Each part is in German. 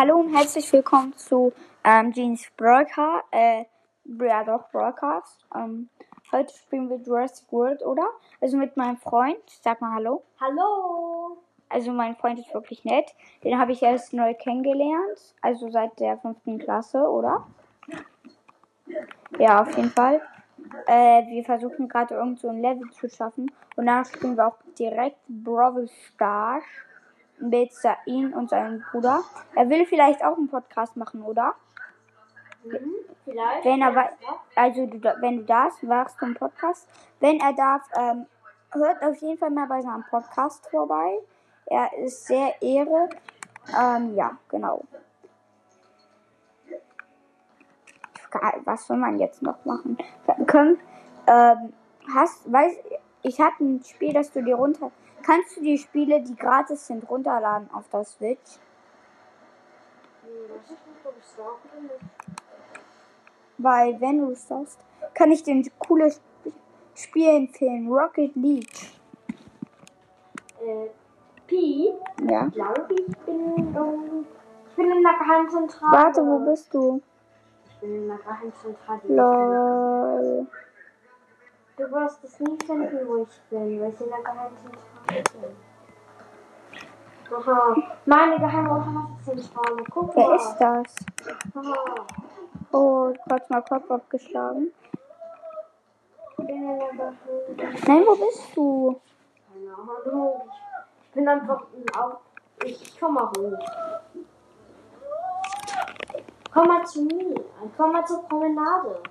Hallo und herzlich willkommen zu ähm, Jeans Broadcast. Äh, ja doch, Broadcast. Ähm, heute spielen wir Jurassic World, oder? Also mit meinem Freund. Sag mal Hallo. Hallo. Also mein Freund ist wirklich nett. Den habe ich erst neu kennengelernt. Also seit der fünften Klasse, oder? Ja, auf jeden Fall. Äh, wir versuchen gerade irgend so ein Level zu schaffen. Und danach spielen wir auch direkt Brawl Stars mit ihn und seinem Bruder. Er will vielleicht auch einen Podcast machen, oder? Mhm, vielleicht. Wenn er also du, wenn du darfst, machst du einen Podcast. Wenn er darf, ähm, hört auf jeden Fall mal bei seinem Podcast vorbei. Er ist sehr Ehre. Ähm, ja, genau. Was soll man jetzt noch machen? Können, ähm, hast, weiß, ich habe ein Spiel, das du dir runter. Kannst du die Spiele, die gratis sind, runterladen auf der Switch? Weil, wenn du es sagst, kann ich dir ein cooles Sp- Spiel empfehlen. Rocket League. Äh, Pi, Ja. glaube ich, bin, ähm, ich bin in der Geheimzentrale. Warte, wo bist du? Ich bin in der Geheimzentrale. Lol. Du wirst es nie finden, wo ich bin, weil ich in der Geheimzentrale bin. Aha, meine geheime Unterwasserzentrale. Guck mal. Wer ist das? Aha, Oh, kurz mal Kopf abgeschlagen. Nein, wo bist du? Keine Ahnung. Ich, bin einfach auf. Ich, ich komm mal hoch. Komm mal zu mir. Komm mal zur Promenade.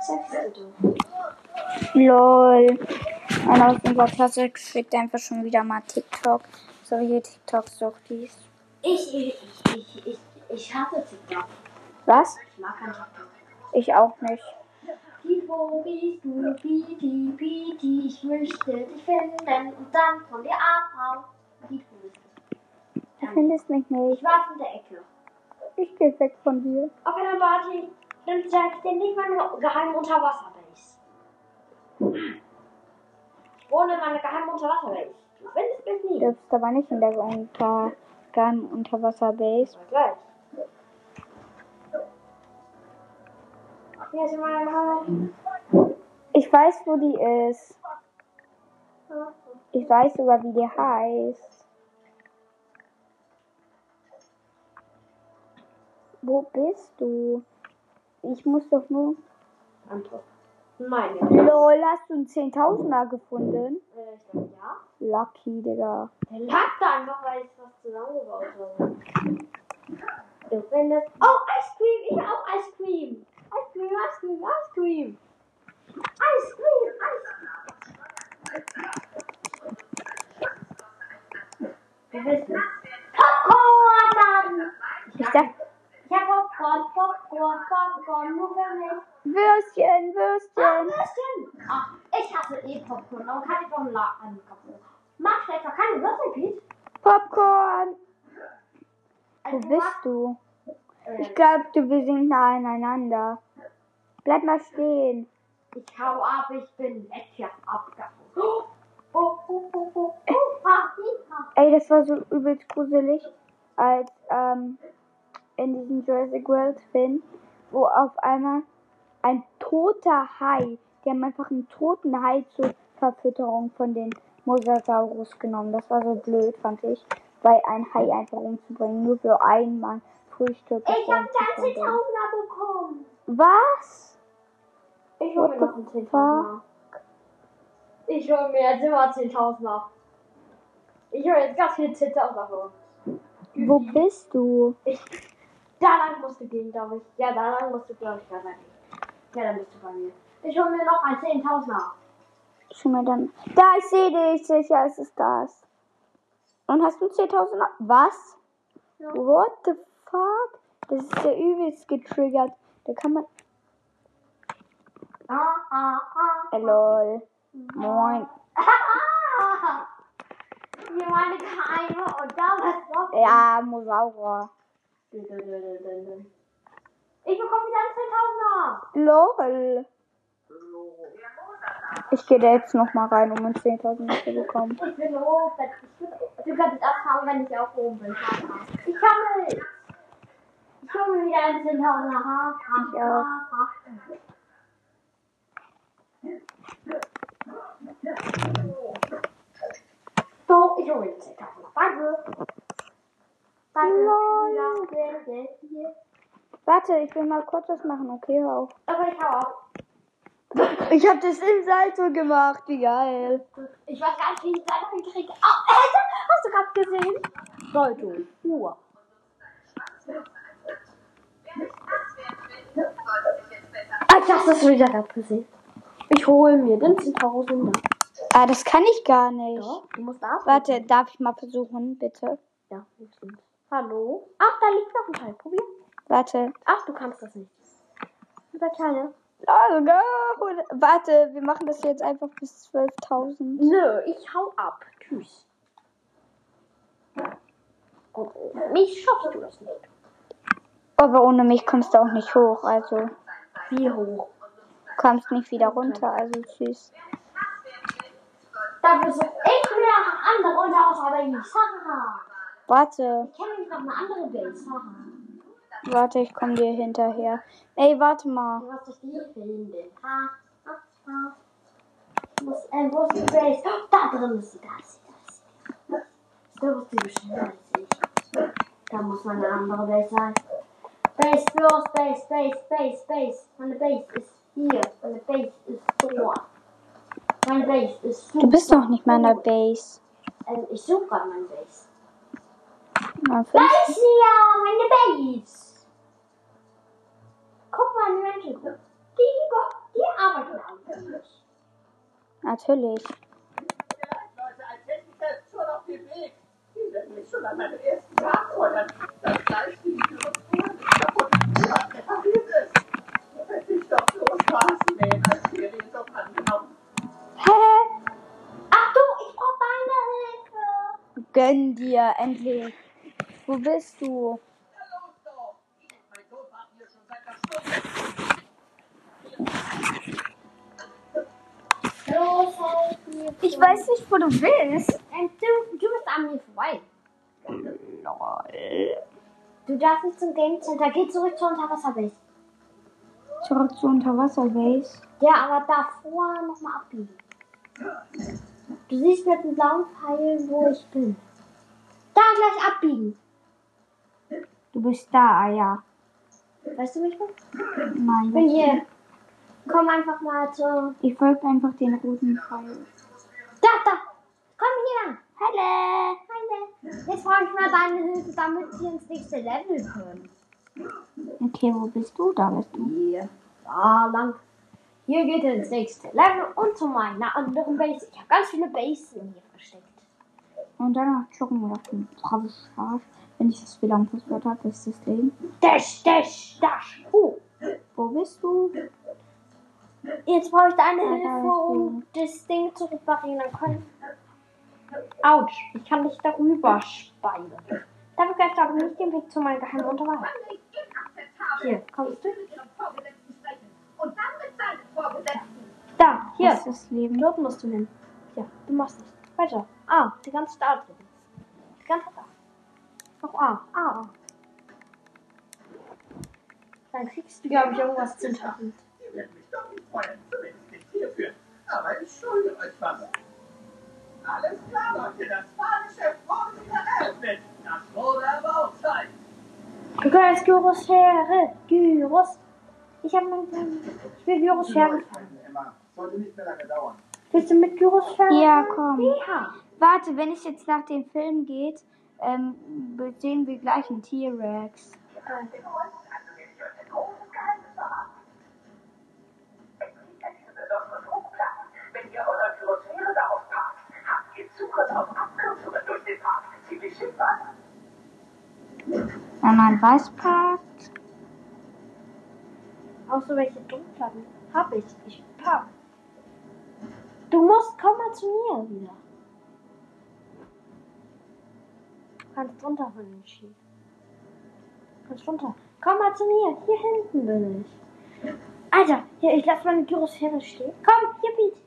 Sagst du doch. Lol. Einer aus unserer Klasse schickt einfach schon wieder mal TikTok. Solche TikToks doch dies. Ich, ich, ich, ich, ich hatte TikTok. Was? Ich mag kein TikTok. Ich auch nicht. Wo bist du, Piti, Piti, ich möchte dich finden und dann von dir abhauen. Du? Findest mich Ich nicht. war in der Ecke. Ich geh weg von dir. Auf einer Party, dann sag ich dir nicht meine geheime Unterwasserbase. Ich wohne in meiner geheimen Unterwasserbase. Du findest mich Du nie. bist aber nicht in der unter, geheimen Unterwasserbase. Gleich. Hier ist meine Geheim. Ich weiß, wo die ist. Ich weiß sogar, wie die heißt. Wo bist du? Ich muss doch nur. Antwort. Meine. Lol, hast du einen Zehntausender gefunden? Äh, ich glaube, ja. Lucky, Digga. Der lag da einfach, weil ich was zusammengebaut habe. Du findest. Oh, Ice Cream! Ich auch Ice Cream! Ice Cream, Ice Cream, Ice Cream! Ice Cream, Ice du? Popcorn! Ich sag Ich hab Popcorn, Popcorn, Popcorn, nur für mich. Würstchen, Ah, Würstchen. Würstchen! Ach, ich hasse eh Popcorn, aber kann ich einen Laden kaufen. Magst du etwa keine Würstchen, Pete? Popcorn. Wo Also, bist du? Äh, Ich glaube, du, wir sind nah aneinander. Bleib mal stehen. Ich hau ab, ich bin weg hier abgehauen. Oh, oh, oh, oh, oh, oh, ha. Ey, das war so übelst gruselig, als ähm, in diesem Jurassic World Film, wo auf einmal ein toter Hai, die haben einfach einen toten Hai zur Verfütterung von den Mosasaurus genommen. Das war so blöd, fand ich, weil ein Hai einfach umzubringen, nur für einmal Frühstück. Ich hab zu 10.000er bekommen. Was? Ich hol mir noch einen 10.000er. Ich hol mir jetzt immer 10.000er. Ich hol jetzt ganz viele 10.000er vor. Wo bist du? Ich, da lang musst du gehen, glaube ich. Ja, da lang musst du, glaube ich, da sein. Ja, dann bist du bei mir. Ich hol mir noch einen 10.000er. Schon mal dann. Da, ich sehe dich. Sicher ist es das. Und hast du 10.000? Was? Ja. What the fuck? Das ist ja übelst getriggert. Da kann man. Ah, ah, ah. Äh, lol. Moin. Ah! Hier meine geheime und da was noch. Ja, Mosaura. Ich bekomme wieder einen 10.000er. Lol. Ich gehe da jetzt noch mal rein, um einen 10.000 zu bekommen. Ich bin. Ich, du kannst es haben, wenn ich auch oben bin. Ich kann nicht. wieder ein 10.000er. Ha, Ich auch. So, ich hole mir 10.000er. Danke. Warte, ich will mal kurz was machen. Okay, hör auf. Aber ich hau ab. Ich hab das im Salto gemacht. Wie geil. Ich weiß gar nicht, wie ich das einfach gekriegt habe. Oh, Alter, hast du gerade gesehen? Salto. Uhr. Ah, das wieder gerade gesehen. Ich hole mir den 10.000er. Ah, das kann ich gar nicht. Ja, du musst ab. Warte, darf ich mal versuchen, bitte? Ja, stimmt. Hallo? Ach, da liegt noch ein Teil. Probier. Warte. Ach, du kannst das nicht. Der Kleine. Oh, no. Warte, wir machen das jetzt einfach bis 12.000. Nö, ich hau ab. Tschüss. Ohne mich schaffst du das nicht. Aber ohne mich kommst du auch nicht hoch, also Wie hoch? kommst nicht wieder runter, also tschüss. Dafür suche ich mir eine andere Unterhaus, aber nicht Sarah. Warte, Ich kenne noch eine andere Base, warte, ich komme dir hinterher. Ey, warte mal. Du hast dich die finden. Ha, ha, ha. Muss, äh, wo ist die Base? Oh, da drin ist sie, da ist sie, da ist sie. Da ist sie bestimmt als ich. Da muss meine andere Base sein. Base, los, Base, Base, Base, Base. Meine Base ist hier. Meine Base ist dort. Meine Base ist super. Du bist noch nicht meiner Base. Ähm, ich suche gerade meine Base. Na, Da ist sie ja, meine Base. Guck mal, die Menschen. Die, die arbeiten alle. Natürlich. Gönn dir, endlich. Wo bist du? Ich weiß nicht, wo du bist. Ähm, du, du bist an mir vorbei. Du darfst nicht zum Game Center. Geh zurück zur Unterwasserbase. Zurück zur Unterwasserbase. Ja, aber davor nochmal abbiegen. Du siehst mit dem blauen Pfeil, wo ich bin. Da gleich abbiegen. Du bist da, ah ja. Weißt du, wo ich bin? Nein, Ich bin hier. Komm einfach mal zu. Ich folge einfach den roten Pfeil. Da, da. Komm hier lang. Hallo. Hallo. Jetzt brauche ich mal deine Hilfe, damit wir ins nächste Level können. Okay, wo bist du? Da bist du. Hier. Da lang. Hier geht es ins nächste Level und zu meiner anderen Base. Ich habe ganz viele Basen hier versteckt. Und danach joggen wir auf den Travis Wenn ich das WLAN-Passwort habe, ist das Leben. Dash, dash, dash. Oh. Wo bist du? Jetzt brauche ich deine Ja, Hilfe, um das Ding zu reparieren. Dann können. Autsch, ich kann nicht darüber speilen. Dafür gleich aber nicht den Weg zu meinem geheimen Unterwasser. Hier, kommst du? Da, hier. Das ist das Leben. Dort musst du hin. Ja, du machst es. Weiter. A, die ganze Zeit A drücken. Die ganze Zeit A. Noch A, A, A. Dann kriegst du, glaube ich, irgendwas zu tun. Die werden mich doch nicht freuen, zumindest nicht hierfür. Aber ich schulde euch was. Alles klar, Leute, das morgen wieder eröffnet. Das wurde aber auch Zeit. Du kannst Gyrosphäre. Gyros. Ich hab mein. Ich will fahren. Mehr lange dauern. Willst du mit Gyrosphäre? Ja, fahren? komm. Ja. Warte, wenn es jetzt nach dem Film geht, ähm, sehen wir gleich einen T-Rex. Wenn man was packt. Außer welche Druckplatten hab ich. Ich pack. Du musst, komm mal zu mir wieder. Kannst runter von dem Schiff. Du kannst runter. Komm mal zu mir. Hier hinten bin ich. Alter, hier, ich lass meine Gyrosphäre stehen. Komm, hier, Pete.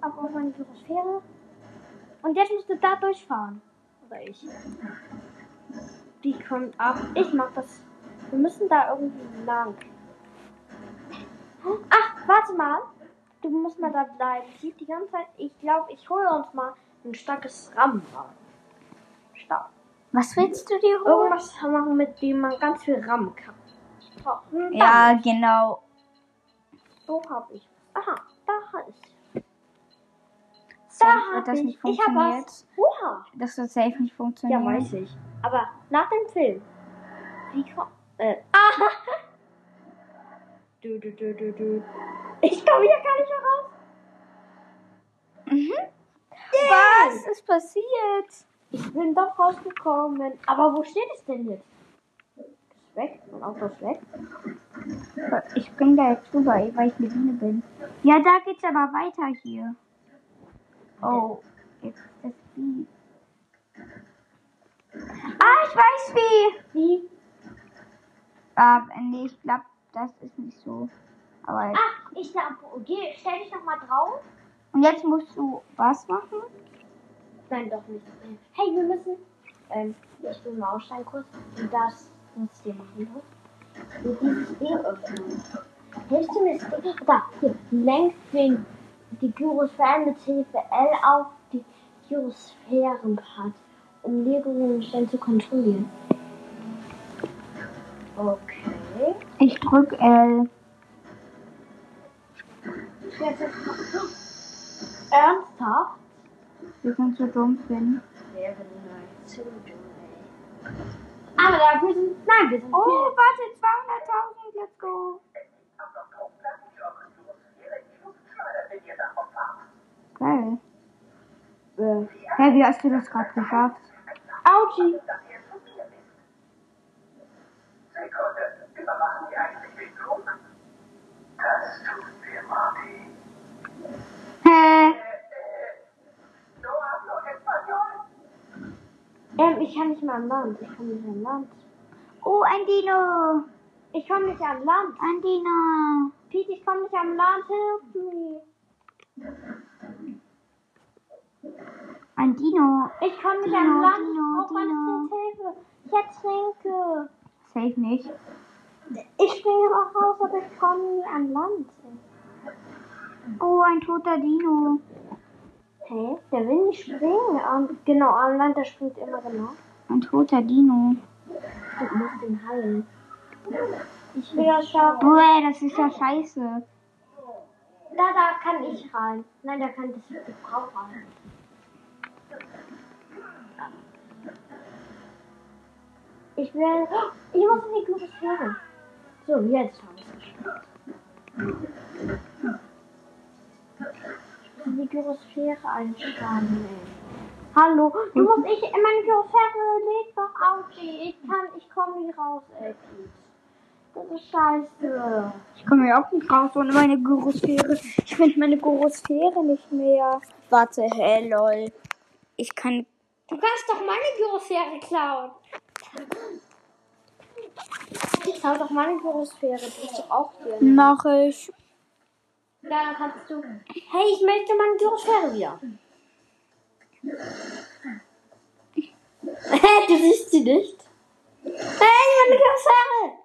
Ab auf meine Gyrosphäre. Und jetzt musst du da durchfahren. Oder ich. Die kommt ab. Ich mach das. Wir müssen da irgendwie lang. Ach, warte mal. Du musst mal da bleiben. Sieht die ganze Zeit. Ich glaube, ich hole uns mal ein starkes RAM. Stark. Was willst du dir holen? Irgendwas machen, mit dem man ganz viel RAM kann. So, hm, Ja, genau. So hab ich. Aha, da ist. Safe hab wird das ich. nicht Ich hab funktioniert. was. Oha. Das wird safe nicht Ja, funktionieren. weiß ich. Aber nach dem Film. Wie kommt. Äh. Ah. Du, du, du, du, du. Ich komme hier gar nicht mehr raus. Was ist passiert? Ich bin doch rausgekommen. Aber wo steht es denn jetzt? Ist weg. Mein Auto ist weg. Ich bin da jetzt drüber, weil ich eine Biene bin. Ja, da geht's aber weiter hier. Oh, jetzt ist das wie. Ah, ich weiß wie. Wie? Ah, nee, ich glaube, das ist nicht so. Aber. Ach, ich glaube, okay, stell dich noch mal drauf. Und jetzt musst du was machen? Nein, doch nicht. Hey, wir müssen. Ähm, ich will mal aussteigen kurz. Und das musst du machen, doch. Und dieses Ding öffnen. Hilfst du mir das Ding? Da, hier. Lenk den, die Gyrosphäre mit Hilfe L auf die Gyrosphärenpart, um Legegenstände zu kontrollieren. Okay. Ich drück L. Jetzt ist Ernsthaft? Wir sind so dumm, Finn. Zu. Aber dafür sind. Nein, wir sind Oh, viel. warte, 200.000, let's go. Geil. Äh, Hä, wie hast du das gerade geschafft? Autschi. Sekunde, überwachen die eigentlich den Flug? Das tun wir, Marty. Hä? No hablo español. Ähm, ich kann nicht mal an Land. Ich komme nicht an Land. Oh, ein Dino. Ich komme nicht an Land. Ein Dino. Pete, ich komme nicht an Land. Hilf mir. Ein Dino. Ich komme nicht Dino, an Land. Dino, ich brauche meine Hilfe. Ich ertrinke. Safe nicht. Ich springe auch raus, aber ich komme nie an Land. Oh, ein toter Dino. Hä? Der will nicht springen. An, genau, an Land, der springt immer genau. Ein toter Dino. Ich muss den heilen. Ich will das schaffen. Boah, das ist ja scheiße. Da, da kann ich rein. Nein, da kann das die Frau rein. Ich will. Ich muss in die Globosphäre. So, jetzt habe ich es geschafft. In die Globosphäre einsteigen, ey. Hallo, du musst ich. Meine Globosphäre lebt doch Auchi. Ich kann. Ich komme nicht raus, ey. Pete. Das ist scheiße. Ich komme ja auch nicht raus ohne meine Gyrosphäre. Ich finde meine Gyrosphäre nicht mehr. Warte, hä, lol. Ich kann. Du kannst doch meine Gyrosphäre klauen. Ich klau doch meine Gyrosphäre. Die ist doch auch hier. Mach ich. Dann kannst du. Hey, ich möchte meine Gyrosphäre wieder. Hä, du siehst sie nicht? Hey, meine Gyrosphäre!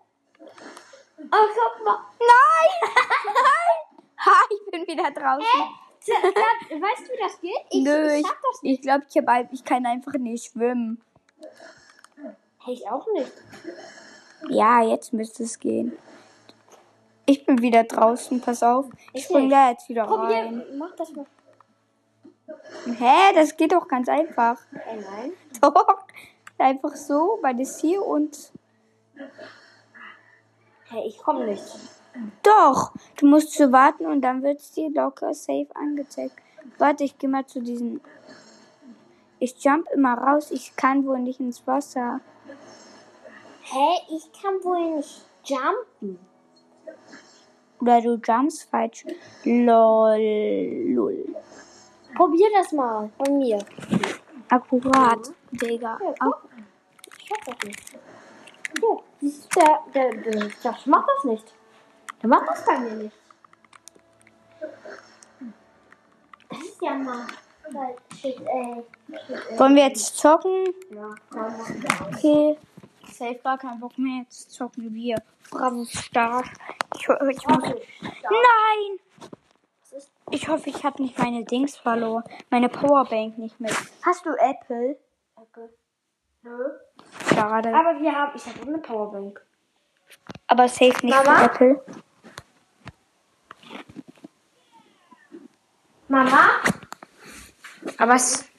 Oh, guck mal. Nein! Nein! Ha, ich bin wieder draußen. Ja, weißt du, wie das geht? Ich, Nö, ich das ich glaube, ich, ich kann einfach nicht schwimmen. Hey, ich auch nicht. Ja, jetzt müsste es gehen. Ich bin wieder draußen, pass auf. Ich spring da jetzt wieder rein. Probier, mach das mal. Hä, das geht doch ganz einfach. Ey, nein. Doch. Einfach so, bei das hier und. Hey, ich komm nicht. Doch. Du musst so warten und dann wird es dir locker safe angezeigt. Warte, ich geh mal zu diesen. Ich jump immer raus, ich kann wohl nicht ins Wasser. Hä, ich kann wohl nicht jumpen. Oder du jumpst falsch. Lol. Lol. Probier das mal von mir. Akkurat, Digga. Ja, Ak. Ich schaff das nicht. Ja, siehst du, der, der, der, das macht das nicht. Der macht das bei mir nicht. Das ist ja mal. Wollen wir jetzt zocken? Ja. Okay. Safe gar keinen Bock mehr. Jetzt zocken wir. Bravo Stars. Ich, ich muss. Nein! Ich hoffe, ich habe nicht meine Dings verloren. Meine Powerbank nicht mit. Hast du Apple? Nö. Schade. Aber wir haben, ich habe eine Powerbank. Aber safe nicht Mama? Apple. Mama? Aber es.